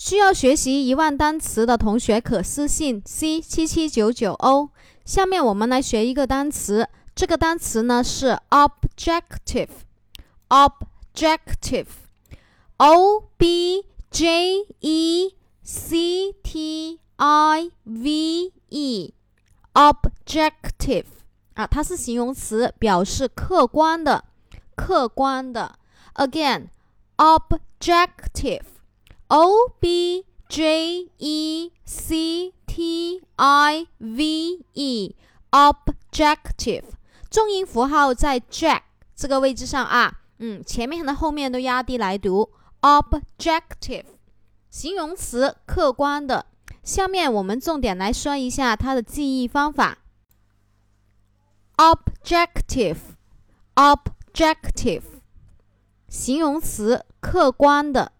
需要学习一万单词的同学可私信 c 七七九九 o。下面我们来学一个单词，这个单词呢是 objective，objective，o b j e c t i v e，objective 啊，它是形容词，表示客观的，客观的。Again，objective。O B J E C T I V E，objective，重音符号在 jack 这个位置上啊，嗯，前面和后面都压低来读，objective，形容词，客观的。下面我们重点来说一下它的记忆方法。objective，objective，形容词，客观的。